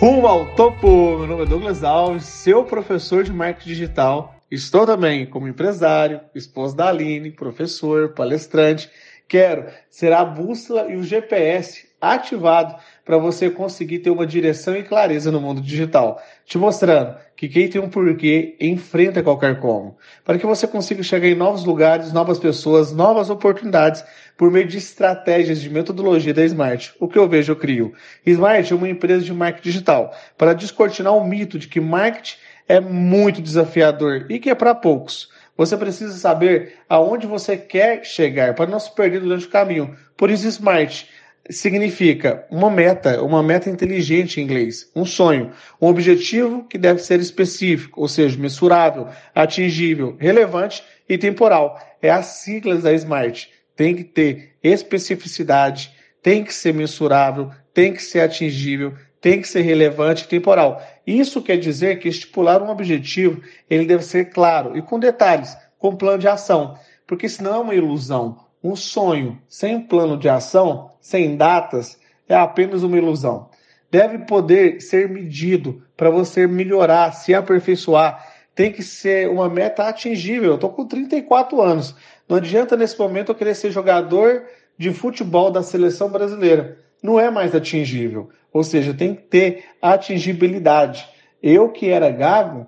Rumo ao topo! Meu nome é Douglas Alves, seu professor de marketing digital. Estou também como empresário, esposo da Aline, professor, palestrante. Quero ser a bússola e o GPS ativado para você conseguir ter uma direção e clareza no mundo digital, te mostrando que quem tem um porquê enfrenta qualquer como, para que você consiga chegar em novos lugares, novas pessoas, novas oportunidades por meio de estratégias de metodologia da Smart. O que eu vejo, eu crio. Smart é uma empresa de marketing digital para descortinar o mito de que marketing é muito desafiador e que é para poucos. Você precisa saber aonde você quer chegar para não se perder durante o caminho. Por isso, Smart significa uma meta, uma meta inteligente em inglês, um sonho, um objetivo que deve ser específico, ou seja, mensurável, atingível, relevante e temporal. É as siglas da Smart. Tem que ter especificidade, tem que ser mensurável, tem que ser atingível, tem que ser relevante e temporal. Isso quer dizer que estipular um objetivo, ele deve ser claro e com detalhes, com plano de ação, porque senão é uma ilusão. Um sonho sem plano de ação, sem datas, é apenas uma ilusão. Deve poder ser medido para você melhorar, se aperfeiçoar. Tem que ser uma meta atingível. Eu estou com 34 anos. Não adianta nesse momento eu querer ser jogador de futebol da seleção brasileira. Não é mais atingível. Ou seja, tem que ter atingibilidade. Eu que era gago,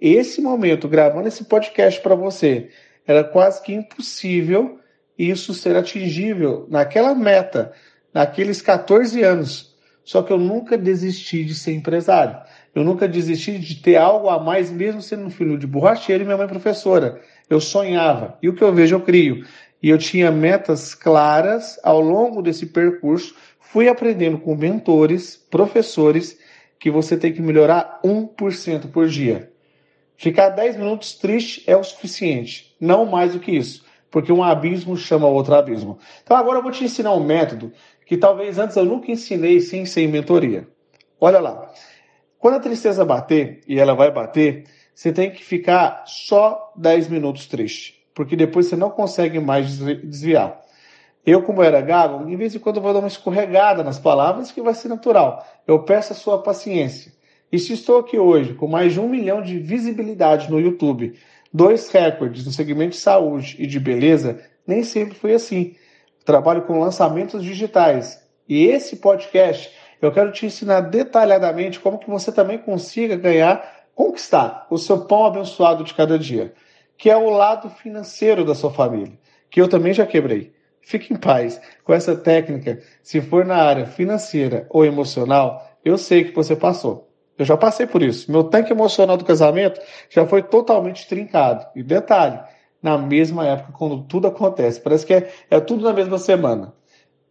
esse momento gravando esse podcast para você, era quase que impossível isso ser atingível naquela meta, naqueles 14 anos. Só que eu nunca desisti de ser empresário. Eu nunca desisti de ter algo a mais, mesmo sendo um filho de borracheiro e minha mãe professora. Eu sonhava. E o que eu vejo, eu crio. E eu tinha metas claras ao longo desse percurso. Fui aprendendo com mentores, professores, que você tem que melhorar 1% por dia. Ficar 10 minutos triste é o suficiente, não mais do que isso porque um abismo chama outro abismo. Então agora eu vou te ensinar um método que talvez antes eu nunca ensinei sem ser em mentoria. Olha lá. Quando a tristeza bater, e ela vai bater, você tem que ficar só 10 minutos triste, porque depois você não consegue mais desviar. Eu, como era gago, de vez em quando vou dar uma escorregada nas palavras, que vai ser natural. Eu peço a sua paciência. E se estou aqui hoje com mais de um milhão de visibilidade no YouTube, dois recordes no segmento de saúde e de beleza, nem sempre foi assim. Trabalho com lançamentos digitais. E esse podcast eu quero te ensinar detalhadamente como que você também consiga ganhar, conquistar o seu pão abençoado de cada dia, que é o lado financeiro da sua família, que eu também já quebrei. Fique em paz com essa técnica. Se for na área financeira ou emocional, eu sei que você passou. Eu já passei por isso. Meu tanque emocional do casamento já foi totalmente trincado. E detalhe, na mesma época, quando tudo acontece. Parece que é, é tudo na mesma semana.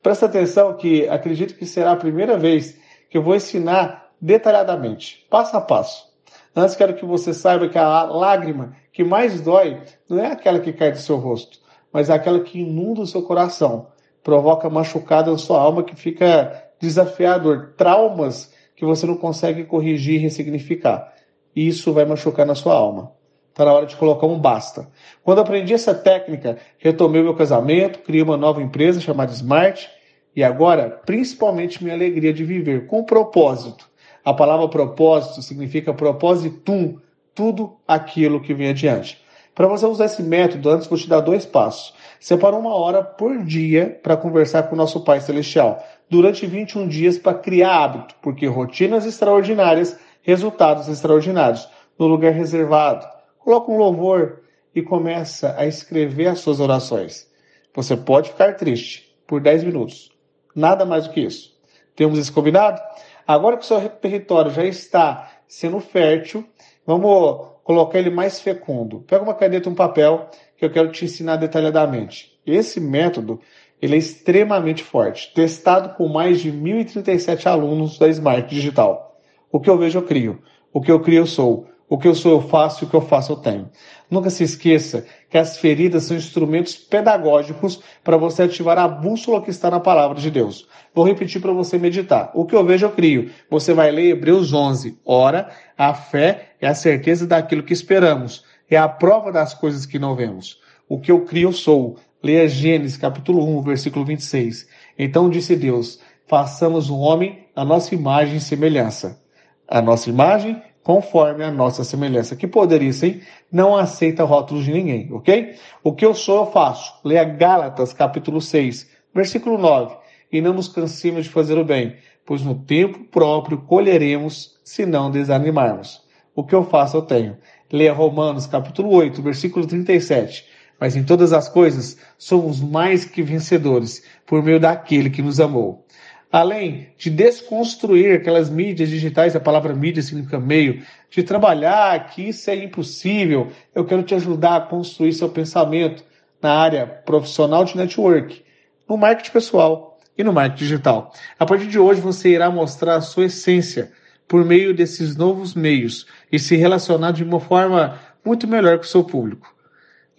Presta atenção que acredito que será a primeira vez que eu vou ensinar detalhadamente, passo a passo. Antes quero que você saiba que a lágrima que mais dói não é aquela que cai do seu rosto, mas é aquela que inunda o seu coração, provoca machucada na sua alma que fica desafiador, traumas que você não consegue corrigir e ressignificar. Isso vai machucar na sua alma. Está na hora de colocar um basta. Quando aprendi essa técnica, retomei meu casamento, criei uma nova empresa chamada Smart e agora, principalmente, minha alegria de viver com propósito. A palavra propósito significa propositum, tudo aquilo que vem adiante. Para você usar esse método, antes vou te dar dois passos. Separa uma hora por dia para conversar com o nosso Pai Celestial durante 21 dias para criar hábito, porque rotinas extraordinárias, resultados extraordinários. No lugar reservado, coloca um louvor e começa a escrever as suas orações. Você pode ficar triste por 10 minutos. Nada mais do que isso. Temos isso combinado? Agora que o seu território já está sendo fértil, vamos colocar ele mais fecundo. Pega uma caneta e um papel que eu quero te ensinar detalhadamente. Esse método ele é extremamente forte, testado com mais de 1.037 alunos da Smart Digital. O que eu vejo, eu crio. O que eu crio, eu sou. O que eu sou, eu faço, e o que eu faço, eu tenho. Nunca se esqueça que as feridas são instrumentos pedagógicos para você ativar a bússola que está na palavra de Deus. Vou repetir para você meditar. O que eu vejo, eu crio. Você vai ler Hebreus 11. Ora, a fé é a certeza daquilo que esperamos. É a prova das coisas que não vemos. O que eu crio, eu sou. Leia Gênesis capítulo 1, versículo 26. Então disse Deus, façamos um homem a nossa imagem e semelhança. A nossa imagem conforme a nossa semelhança. Que poderia ser, não aceita rótulos de ninguém, ok? O que eu sou, eu faço. Leia Gálatas, capítulo 6, versículo 9. E não nos cansemos de fazer o bem, pois no tempo próprio colheremos, se não desanimarmos. O que eu faço, eu tenho. Leia Romanos, capítulo 8, versículo 37. Mas em todas as coisas somos mais que vencedores por meio daquele que nos amou além de desconstruir aquelas mídias digitais, a palavra mídia significa meio, de trabalhar que isso é impossível, eu quero te ajudar a construir seu pensamento na área profissional de network, no marketing pessoal e no marketing digital. A partir de hoje você irá mostrar a sua essência por meio desses novos meios e se relacionar de uma forma muito melhor com o seu público.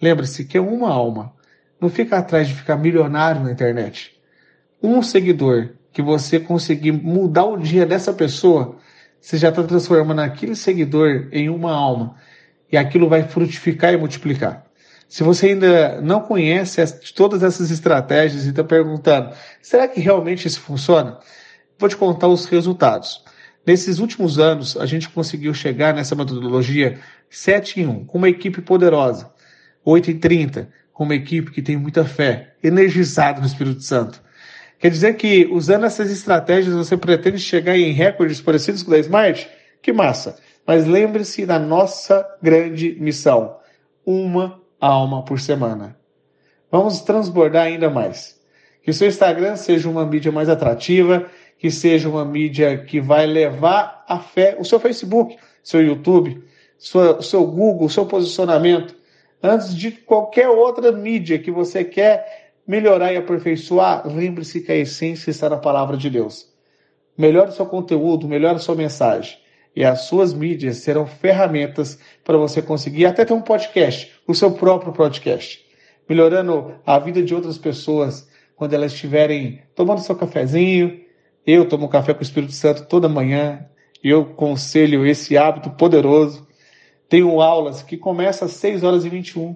Lembre-se que é uma alma. Não fica atrás de ficar milionário na internet. Um seguidor que você conseguir mudar o dia dessa pessoa, você já está transformando aquele seguidor em uma alma. E aquilo vai frutificar e multiplicar. Se você ainda não conhece todas essas estratégias e está perguntando, será que realmente isso funciona? Vou te contar os resultados. Nesses últimos anos, a gente conseguiu chegar nessa metodologia 7 em 1, com uma equipe poderosa. 8 em 30, com uma equipe que tem muita fé, energizada no Espírito Santo. Quer dizer que, usando essas estratégias, você pretende chegar em recordes parecidos com o da Smart? Que massa! Mas lembre-se da nossa grande missão: uma alma por semana. Vamos transbordar ainda mais. Que seu Instagram seja uma mídia mais atrativa, que seja uma mídia que vai levar a fé, o seu Facebook, seu YouTube, o seu Google, o seu posicionamento, antes de qualquer outra mídia que você quer melhorar e aperfeiçoar, lembre-se que a essência está na palavra de Deus. Melhore seu conteúdo, melhore sua mensagem. E as suas mídias serão ferramentas para você conseguir até ter um podcast, o seu próprio podcast. Melhorando a vida de outras pessoas quando elas estiverem tomando seu cafezinho. Eu tomo café com o Espírito Santo toda manhã. Eu conselho esse hábito poderoso. Tenho aulas que começam às 6 horas e 21.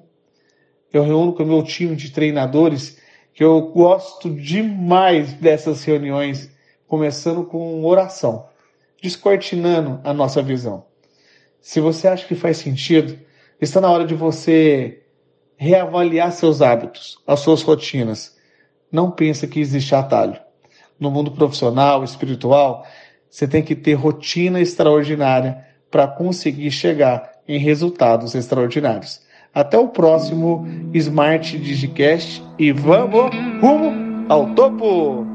Eu reúno com o meu time de treinadores que eu gosto demais dessas reuniões, começando com oração, descortinando a nossa visão. Se você acha que faz sentido, está na hora de você reavaliar seus hábitos, as suas rotinas. Não pensa que existe atalho. No mundo profissional, espiritual, você tem que ter rotina extraordinária para conseguir chegar em resultados extraordinários. Até o próximo Smart Digicast e vamos rumo ao topo!